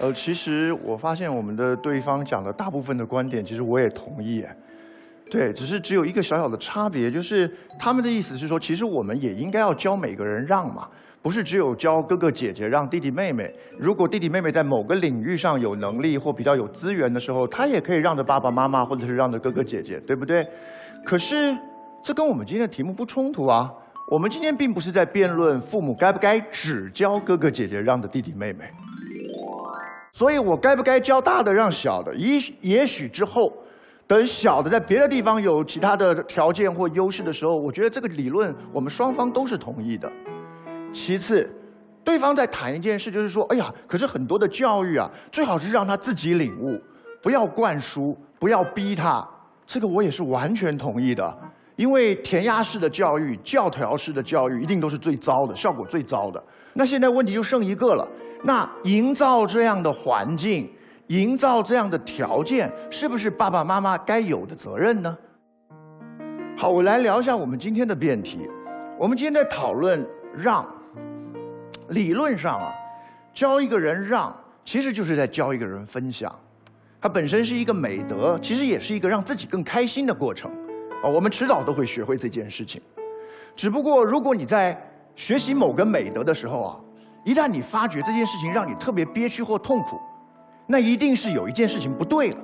呃，其实我发现我们的对方讲的大部分的观点，其实我也同意，对，只是只有一个小小的差别，就是他们的意思是说，其实我们也应该要教每个人让嘛，不是只有教哥哥姐姐让弟弟妹妹。如果弟弟妹妹在某个领域上有能力或比较有资源的时候，他也可以让着爸爸妈妈，或者是让着哥哥姐姐，对不对？可是这跟我们今天的题目不冲突啊。我们今天并不是在辩论父母该不该只教哥哥姐姐让着弟弟妹妹。所以我该不该教大的让小的？也也许之后，等小的在别的地方有其他的条件或优势的时候，我觉得这个理论我们双方都是同意的。其次，对方在谈一件事，就是说，哎呀，可是很多的教育啊，最好是让他自己领悟，不要灌输，不要逼他。这个我也是完全同意的，因为填鸭式的教育、教条式的教育一定都是最糟的，效果最糟的。那现在问题就剩一个了。那营造这样的环境，营造这样的条件，是不是爸爸妈妈该有的责任呢？好，我来聊一下我们今天的辩题。我们今天在讨论让，理论上啊，教一个人让，其实就是在教一个人分享。它本身是一个美德，其实也是一个让自己更开心的过程。啊，我们迟早都会学会这件事情。只不过，如果你在学习某个美德的时候啊，一旦你发觉这件事情让你特别憋屈或痛苦，那一定是有一件事情不对了。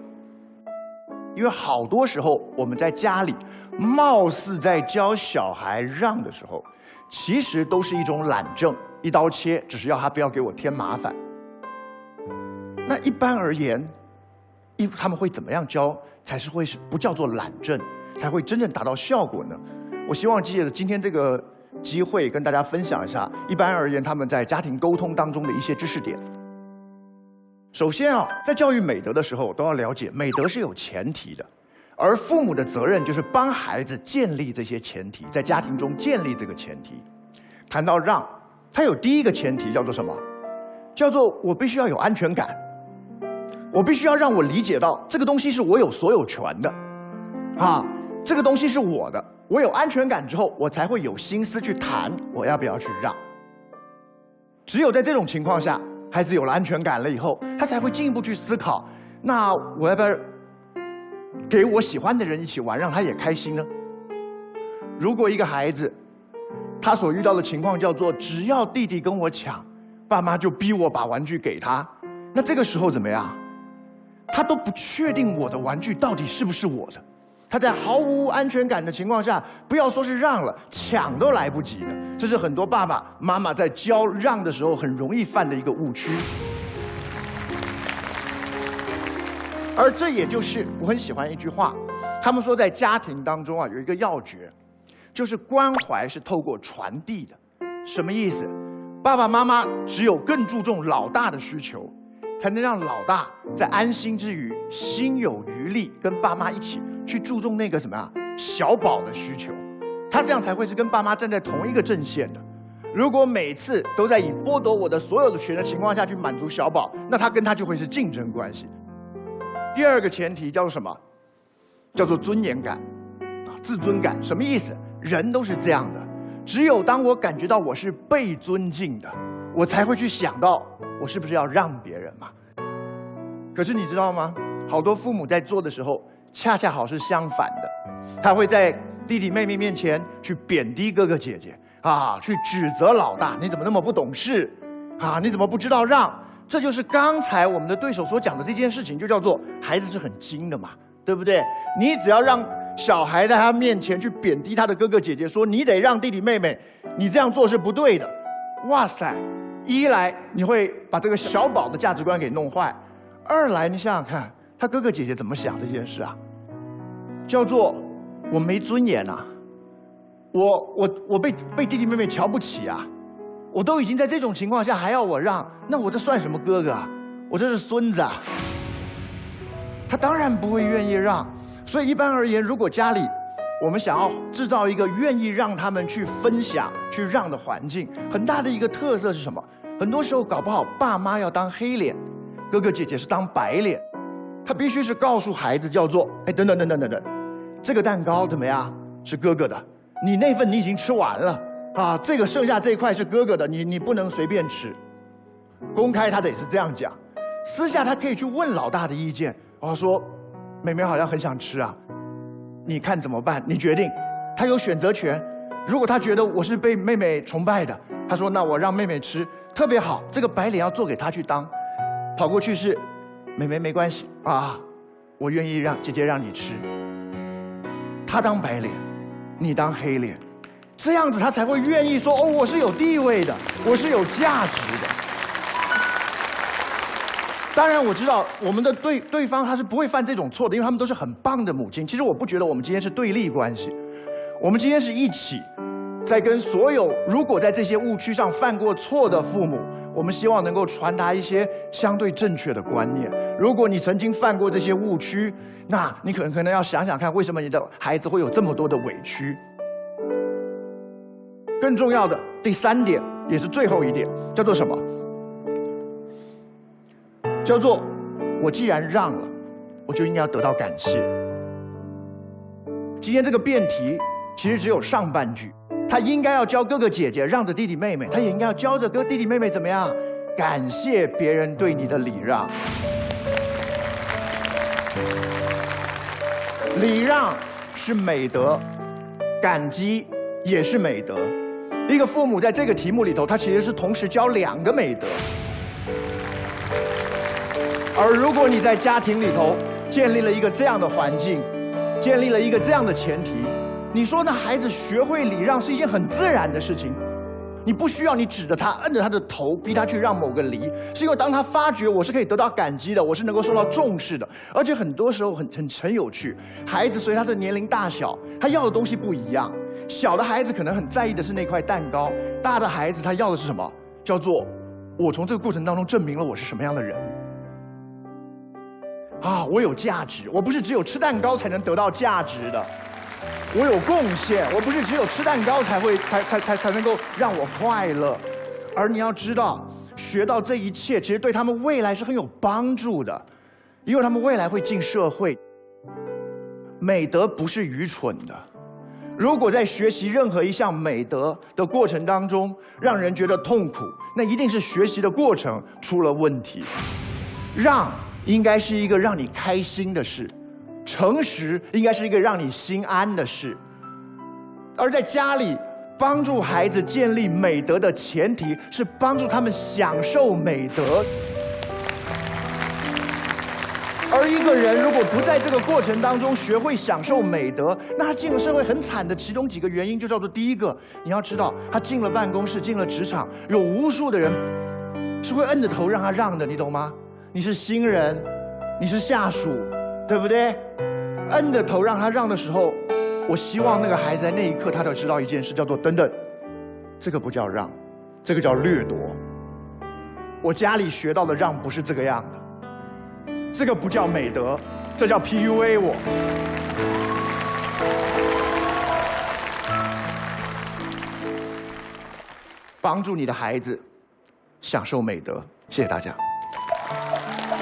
因为好多时候我们在家里，貌似在教小孩让的时候，其实都是一种懒政，一刀切，只是要他不要给我添麻烦。那一般而言，一他们会怎么样教才是会是不叫做懒政，才会真正达到效果呢？我希望借着今天这个。机会跟大家分享一下，一般而言，他们在家庭沟通当中的一些知识点。首先啊，在教育美德的时候，都要了解美德是有前提的，而父母的责任就是帮孩子建立这些前提，在家庭中建立这个前提。谈到让，他有第一个前提叫做什么？叫做我必须要有安全感，我必须要让我理解到这个东西是我有所有权的，啊，这个东西是我的。我有安全感之后，我才会有心思去谈我要不要去让。只有在这种情况下，孩子有了安全感了以后，他才会进一步去思考：那我要不要给我喜欢的人一起玩，让他也开心呢？如果一个孩子他所遇到的情况叫做只要弟弟跟我抢，爸妈就逼我把玩具给他，那这个时候怎么样？他都不确定我的玩具到底是不是我的。他在毫无安全感的情况下，不要说是让了，抢都来不及的。这是很多爸爸妈妈在教让的时候很容易犯的一个误区。而这也就是我很喜欢一句话，他们说在家庭当中啊有一个要诀，就是关怀是透过传递的。什么意思？爸爸妈妈只有更注重老大的需求，才能让老大在安心之余，心有余力跟爸妈一起。去注重那个什么呀，小宝的需求，他这样才会是跟爸妈站在同一个阵线的。如果每次都在以剥夺我的所有的权的情况下去满足小宝，那他跟他就会是竞争关系。第二个前提叫做什么？叫做尊严感，啊，自尊感。什么意思？人都是这样的，只有当我感觉到我是被尊敬的，我才会去想到我是不是要让别人嘛。可是你知道吗？好多父母在做的时候。恰恰好是相反的，他会在弟弟妹妹面前去贬低哥哥姐姐啊，去指责老大，你怎么那么不懂事啊？你怎么不知道让？这就是刚才我们的对手所讲的这件事情，就叫做孩子是很精的嘛，对不对？你只要让小孩在他面前去贬低他的哥哥姐姐，说你得让弟弟妹妹，你这样做是不对的。哇塞，一来你会把这个小宝的价值观给弄坏，二来你想想看。他哥哥姐姐怎么想这件事啊？叫做我没尊严呐，我我我被被弟弟妹妹瞧不起啊！我都已经在这种情况下还要我让，那我这算什么哥哥啊？我这是孙子啊！他当然不会愿意让，所以一般而言，如果家里我们想要制造一个愿意让他们去分享、去让的环境，很大的一个特色是什么？很多时候搞不好爸妈要当黑脸，哥哥姐姐是当白脸。他必须是告诉孩子，叫做哎，等等等等等等，这个蛋糕怎么样？是哥哥的，你那份你已经吃完了啊，这个剩下这一块是哥哥的，你你不能随便吃。公开他得是这样讲，私下他可以去问老大的意见，然后说：“妹妹好像很想吃啊，你看怎么办？你决定。”他有选择权。如果他觉得我是被妹妹崇拜的，他说：“那我让妹妹吃，特别好。这个白脸要做给他去当。”跑过去是：“妹妹没关系啊，我愿意让姐姐让你吃。”他当白脸，你当黑脸，这样子他才会愿意说：“哦，我是有地位的，我是有价值的。”当然，我知道我们的对对方他是不会犯这种错的，因为他们都是很棒的母亲。其实我不觉得我们今天是对立关系。我们今天是一起，在跟所有如果在这些误区上犯过错的父母，我们希望能够传达一些相对正确的观念。如果你曾经犯过这些误区，那你可能可能要想想看，为什么你的孩子会有这么多的委屈？更重要的第三点，也是最后一点，叫做什么？叫做我既然让了，我就应该要得到感谢。今天这个辩题。其实只有上半句，他应该要教哥哥姐姐让着弟弟妹妹，他也应该要教着哥弟弟妹妹怎么样感谢别人对你的礼让。礼让是美德，感激也是美德。一个父母在这个题目里头，他其实是同时教两个美德。而如果你在家庭里头建立了一个这样的环境，建立了一个这样的前提。你说那孩子学会礼让是一件很自然的事情，你不需要你指着他，摁着他的头，逼他去让某个梨，是因为当他发觉我是可以得到感激的，我是能够受到重视的，而且很多时候很很很有趣，孩子随他的年龄大小，他要的东西不一样。小的孩子可能很在意的是那块蛋糕，大的孩子他要的是什么？叫做我从这个过程当中证明了我是什么样的人。啊，我有价值，我不是只有吃蛋糕才能得到价值的。我有贡献，我不是只有吃蛋糕才会才才才才能够让我快乐，而你要知道，学到这一切，其实对他们未来是很有帮助的，因为他们未来会进社会。美德不是愚蠢的，如果在学习任何一项美德的过程当中，让人觉得痛苦，那一定是学习的过程出了问题。让应该是一个让你开心的事。诚实应该是一个让你心安的事，而在家里帮助孩子建立美德的前提是帮助他们享受美德。而一个人如果不在这个过程当中学会享受美德，那他进了社会很惨的。其中几个原因就叫做：第一个，你要知道，他进了办公室，进了职场，有无数的人是会摁着头让他让的，你懂吗？你是新人，你是下属。对不对？摁着头让他让的时候，我希望那个孩子在那一刻他才知道一件事，叫做等等，这个不叫让，这个叫掠夺。我家里学到的让不是这个样的，这个不叫美德，这叫 PUA 我。帮助你的孩子享受美德，谢谢大家。